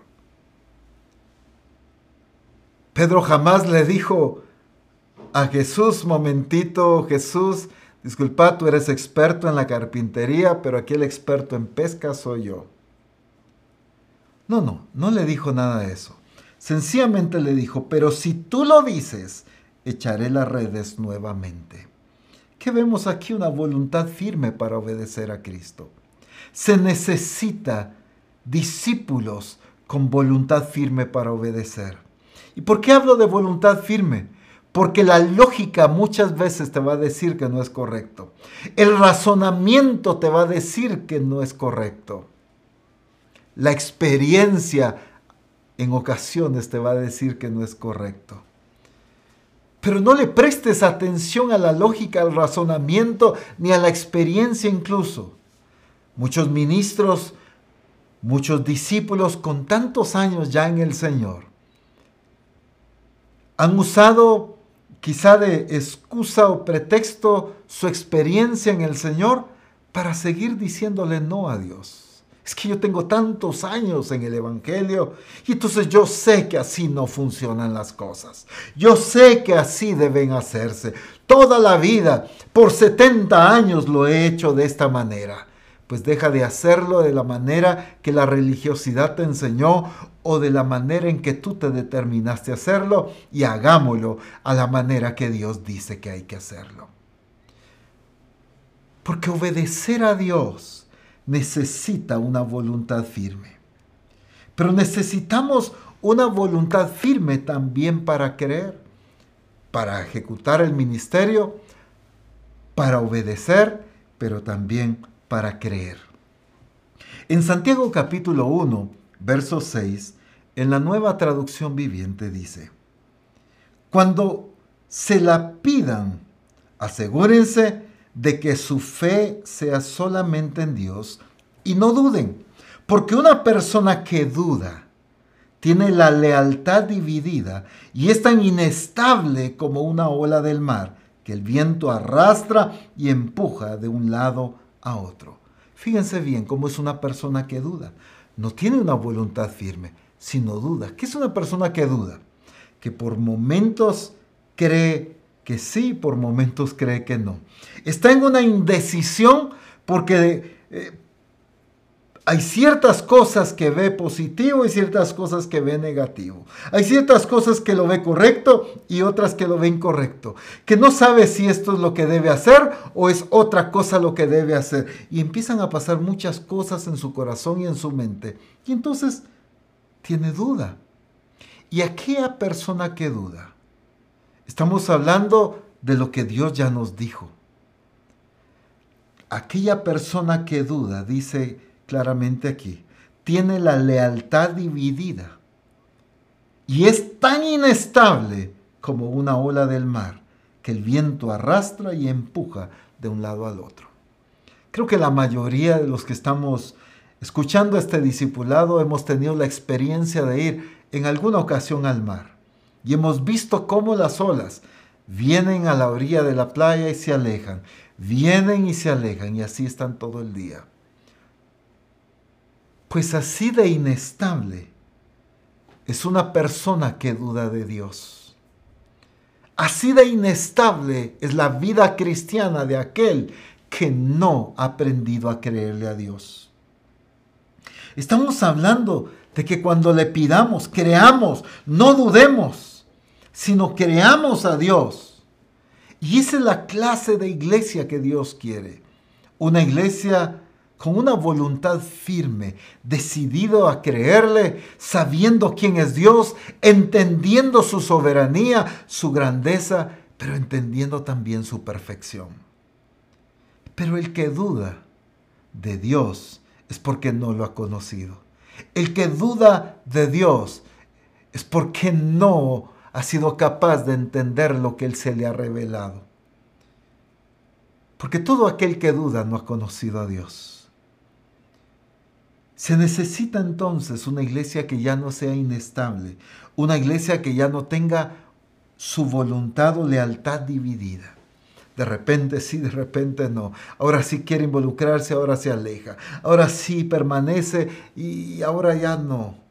Speaker 1: Pedro jamás le dijo, a Jesús, momentito, Jesús, disculpa, tú eres experto en la carpintería, pero aquí el experto en pesca soy yo. No, no, no le dijo nada de eso. Sencillamente le dijo, pero si tú lo dices, echaré las redes nuevamente. ¿Qué vemos aquí? Una voluntad firme para obedecer a Cristo. Se necesita discípulos con voluntad firme para obedecer. ¿Y por qué hablo de voluntad firme? Porque la lógica muchas veces te va a decir que no es correcto. El razonamiento te va a decir que no es correcto. La experiencia en ocasiones te va a decir que no es correcto. Pero no le prestes atención a la lógica, al razonamiento, ni a la experiencia incluso. Muchos ministros, muchos discípulos con tantos años ya en el Señor, han usado quizá de excusa o pretexto su experiencia en el Señor para seguir diciéndole no a Dios. Es que yo tengo tantos años en el Evangelio y entonces yo sé que así no funcionan las cosas. Yo sé que así deben hacerse. Toda la vida, por 70 años lo he hecho de esta manera. Pues deja de hacerlo de la manera que la religiosidad te enseñó o de la manera en que tú te determinaste hacerlo y hagámoslo a la manera que Dios dice que hay que hacerlo. Porque obedecer a Dios necesita una voluntad firme. Pero necesitamos una voluntad firme también para creer, para ejecutar el ministerio, para obedecer, pero también para creer. En Santiago capítulo 1, verso 6, en la nueva traducción viviente dice, cuando se la pidan, asegúrense de que su fe sea solamente en Dios y no duden, porque una persona que duda tiene la lealtad dividida y es tan inestable como una ola del mar que el viento arrastra y empuja de un lado a otro. Fíjense bien cómo es una persona que duda. No tiene una voluntad firme, sino duda. ¿Qué es una persona que duda? Que por momentos cree que sí, por momentos cree que no. Está en una indecisión porque eh, hay ciertas cosas que ve positivo y ciertas cosas que ve negativo. Hay ciertas cosas que lo ve correcto y otras que lo ve incorrecto. Que no sabe si esto es lo que debe hacer o es otra cosa lo que debe hacer. Y empiezan a pasar muchas cosas en su corazón y en su mente. Y entonces tiene duda. ¿Y aquella persona que duda? Estamos hablando de lo que Dios ya nos dijo. Aquella persona que duda, dice claramente aquí, tiene la lealtad dividida y es tan inestable como una ola del mar que el viento arrastra y empuja de un lado al otro. Creo que la mayoría de los que estamos escuchando este discipulado hemos tenido la experiencia de ir en alguna ocasión al mar y hemos visto cómo las olas vienen a la orilla de la playa y se alejan, vienen y se alejan y así están todo el día. Pues así de inestable es una persona que duda de Dios. Así de inestable es la vida cristiana de aquel que no ha aprendido a creerle a Dios. Estamos hablando de que cuando le pidamos, creamos, no dudemos sino creamos a Dios. Y esa es la clase de iglesia que Dios quiere. Una iglesia con una voluntad firme, decidido a creerle, sabiendo quién es Dios, entendiendo su soberanía, su grandeza, pero entendiendo también su perfección. Pero el que duda de Dios es porque no lo ha conocido. El que duda de Dios es porque no ha sido capaz de entender lo que Él se le ha revelado. Porque todo aquel que duda no ha conocido a Dios. Se necesita entonces una iglesia que ya no sea inestable, una iglesia que ya no tenga su voluntad o lealtad dividida. De repente sí, de repente no. Ahora sí quiere involucrarse, ahora se aleja. Ahora sí permanece y ahora ya no.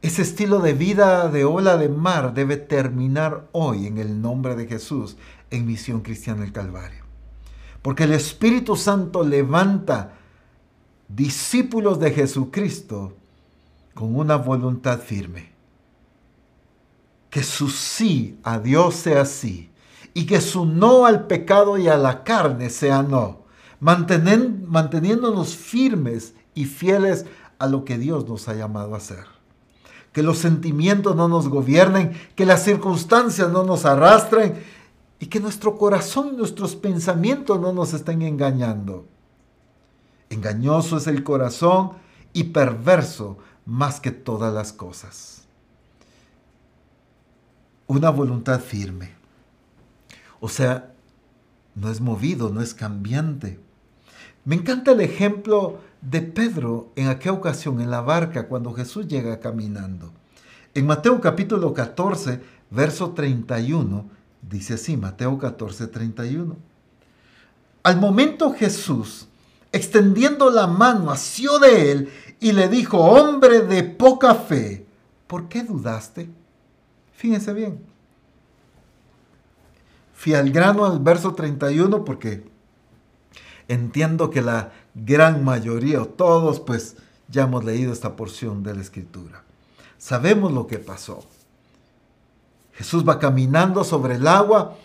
Speaker 1: Ese estilo de vida de ola de mar debe terminar hoy en el nombre de Jesús en Misión Cristiana del Calvario. Porque el Espíritu Santo levanta discípulos de Jesucristo con una voluntad firme. Que su sí a Dios sea sí y que su no al pecado y a la carne sea no, manteniéndonos firmes y fieles a lo que Dios nos ha llamado a hacer. Que los sentimientos no nos gobiernen, que las circunstancias no nos arrastren y que nuestro corazón y nuestros pensamientos no nos estén engañando. Engañoso es el corazón y perverso más que todas las cosas. Una voluntad firme. O sea, no es movido, no es cambiante. Me encanta el ejemplo de Pedro en aquella ocasión en la barca cuando Jesús llega caminando. En Mateo capítulo 14, verso 31, dice así, Mateo 14, 31. Al momento Jesús, extendiendo la mano, asió de él y le dijo, hombre de poca fe, ¿por qué dudaste? Fíjense bien. Fui al grano al verso 31 porque entiendo que la gran mayoría o todos pues ya hemos leído esta porción de la escritura. Sabemos lo que pasó. Jesús va caminando sobre el agua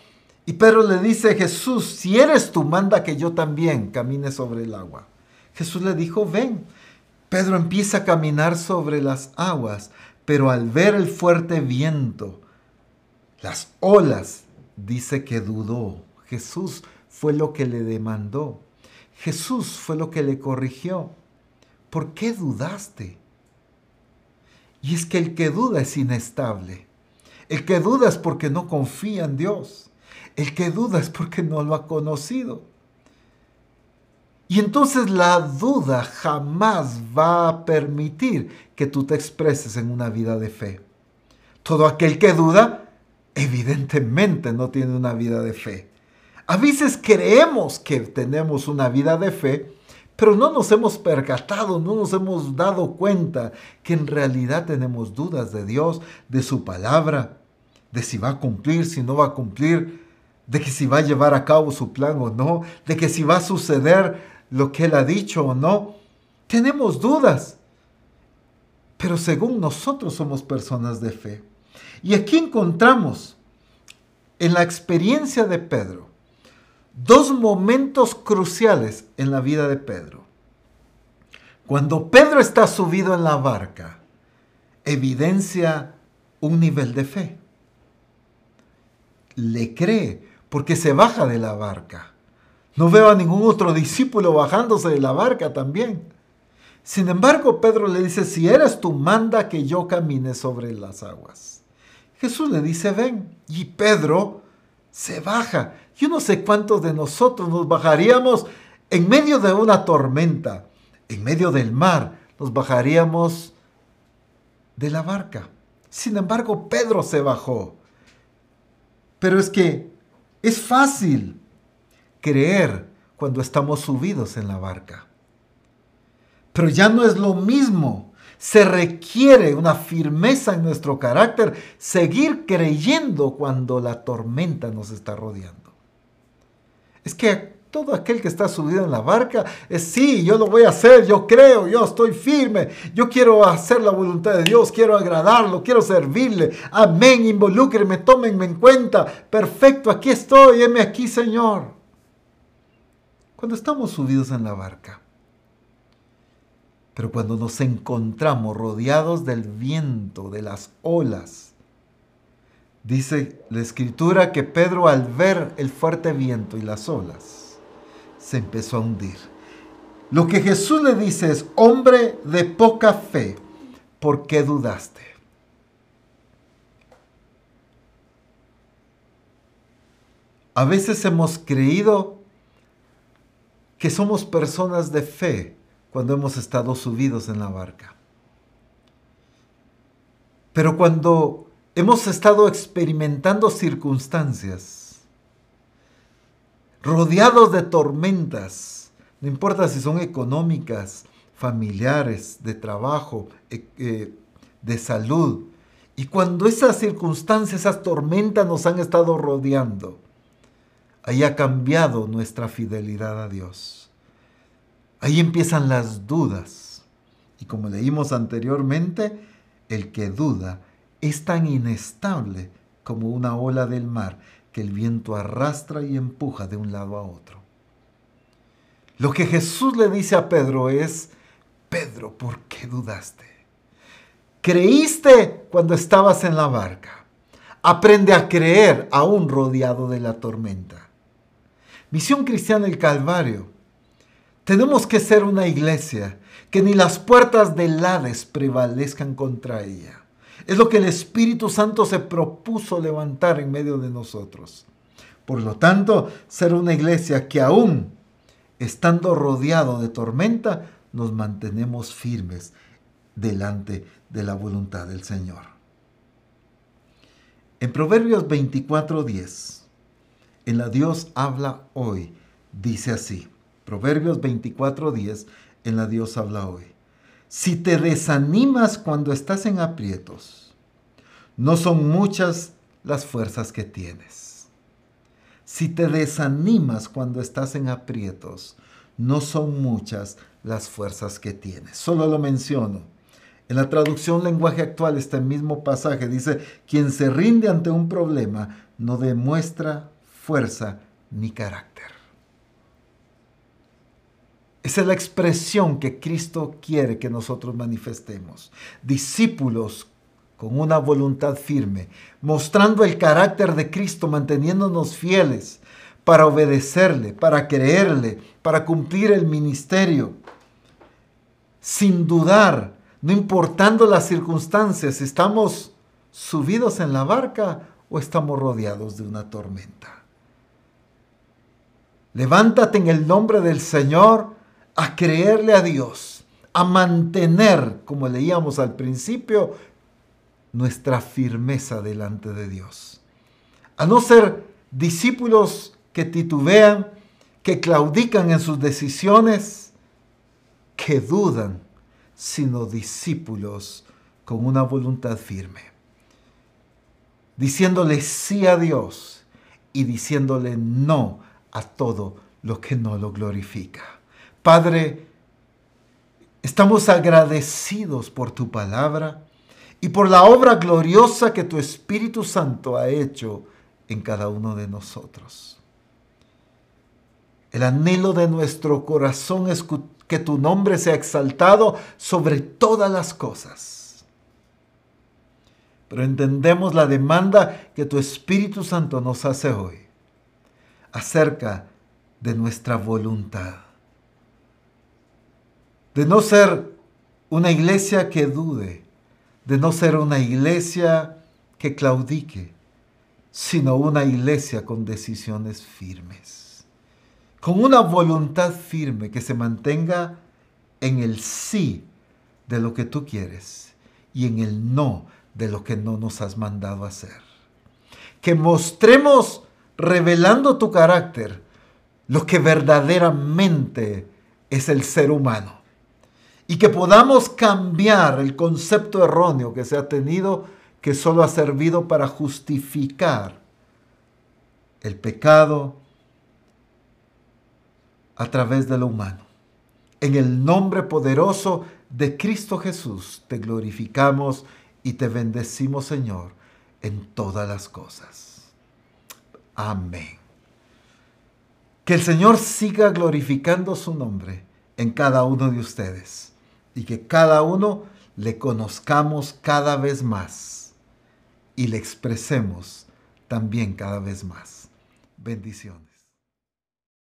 Speaker 1: y Pedro le dice, Jesús, si eres tú, manda que yo también camine sobre el agua. Jesús le dijo, ven. Pedro empieza a caminar sobre las aguas, pero al ver el fuerte viento, las olas, dice que dudó. Jesús fue lo que le demandó. Jesús fue lo que le corrigió. ¿Por qué dudaste? Y es que el que duda es inestable. El que duda es porque no confía en Dios. El que duda es porque no lo ha conocido. Y entonces la duda jamás va a permitir que tú te expreses en una vida de fe. Todo aquel que duda, evidentemente no tiene una vida de fe. A veces creemos que tenemos una vida de fe, pero no nos hemos percatado, no nos hemos dado cuenta que en realidad tenemos dudas de Dios, de su palabra, de si va a cumplir, si no va a cumplir, de que si va a llevar a cabo su plan o no, de que si va a suceder lo que Él ha dicho o no. Tenemos dudas, pero según nosotros somos personas de fe. Y aquí encontramos en la experiencia de Pedro dos momentos cruciales en la vida de Pedro. Cuando Pedro está subido en la barca, evidencia un nivel de fe. Le cree porque se baja de la barca. No veo a ningún otro discípulo bajándose de la barca también. Sin embargo, Pedro le dice, si eres tú, manda que yo camine sobre las aguas. Jesús le dice, ven. Y Pedro se baja. Yo no sé cuántos de nosotros nos bajaríamos en medio de una tormenta, en medio del mar, nos bajaríamos de la barca. Sin embargo, Pedro se bajó. Pero es que es fácil creer cuando estamos subidos en la barca. Pero ya no es lo mismo. Se requiere una firmeza en nuestro carácter, seguir creyendo cuando la tormenta nos está rodeando. Es que todo aquel que está subido en la barca es sí, yo lo voy a hacer, yo creo, yo estoy firme, yo quiero hacer la voluntad de Dios, quiero agradarlo, quiero servirle. Amén, involúcreme, tómenme en cuenta. Perfecto, aquí estoy, heme aquí, Señor. Cuando estamos subidos en la barca, pero cuando nos encontramos rodeados del viento, de las olas, Dice la escritura que Pedro al ver el fuerte viento y las olas, se empezó a hundir. Lo que Jesús le dice es, hombre de poca fe, ¿por qué dudaste? A veces hemos creído que somos personas de fe cuando hemos estado subidos en la barca. Pero cuando hemos estado experimentando circunstancias, rodeados de tormentas, no importa si son económicas, familiares, de trabajo, e, eh, de salud. Y cuando esas circunstancias, esas tormentas nos han estado rodeando, ahí ha cambiado nuestra fidelidad a Dios. Ahí empiezan las dudas. Y como leímos anteriormente, el que duda es tan inestable como una ola del mar que el viento arrastra y empuja de un lado a otro. Lo que Jesús le dice a Pedro es, Pedro, ¿por qué dudaste? Creíste cuando estabas en la barca. Aprende a creer aún rodeado de la tormenta. Misión Cristiana el Calvario. Tenemos que ser una iglesia que ni las puertas del Hades prevalezcan contra ella. Es lo que el Espíritu Santo se propuso levantar en medio de nosotros. Por lo tanto, ser una iglesia que aún estando rodeado de tormenta, nos mantenemos firmes delante de la voluntad del Señor. En Proverbios 24:10, en la Dios habla hoy, dice así. Proverbios 24:10, en la Dios habla hoy. Si te desanimas cuando estás en aprietos, no son muchas las fuerzas que tienes. Si te desanimas cuando estás en aprietos, no son muchas las fuerzas que tienes. Solo lo menciono. En la traducción lenguaje actual, este mismo pasaje dice, quien se rinde ante un problema no demuestra fuerza ni carácter. Esa es la expresión que Cristo quiere que nosotros manifestemos. Discípulos con una voluntad firme, mostrando el carácter de Cristo, manteniéndonos fieles para obedecerle, para creerle, para cumplir el ministerio, sin dudar, no importando las circunstancias, estamos subidos en la barca o estamos rodeados de una tormenta. Levántate en el nombre del Señor a creerle a Dios, a mantener, como leíamos al principio, nuestra firmeza delante de Dios. A no ser discípulos que titubean, que claudican en sus decisiones, que dudan, sino discípulos con una voluntad firme, diciéndole sí a Dios y diciéndole no a todo lo que no lo glorifica. Padre, estamos agradecidos por tu palabra y por la obra gloriosa que tu Espíritu Santo ha hecho en cada uno de nosotros. El anhelo de nuestro corazón es que tu nombre sea exaltado sobre todas las cosas. Pero entendemos la demanda que tu Espíritu Santo nos hace hoy acerca de nuestra voluntad de no ser una iglesia que dude, de no ser una iglesia que claudique, sino una iglesia con decisiones firmes, con una voluntad firme que se mantenga en el sí de lo que tú quieres y en el no de lo que no nos has mandado hacer. Que mostremos, revelando tu carácter, lo que verdaderamente es el ser humano y que podamos cambiar el concepto erróneo que se ha tenido que solo ha servido para justificar el pecado a través de lo humano. En el nombre poderoso de Cristo Jesús te glorificamos y te bendecimos, Señor, en todas las cosas. Amén. Que el Señor siga glorificando su nombre en cada uno de ustedes y que cada uno le conozcamos cada vez más y le expresemos también cada vez más. Bendiciones.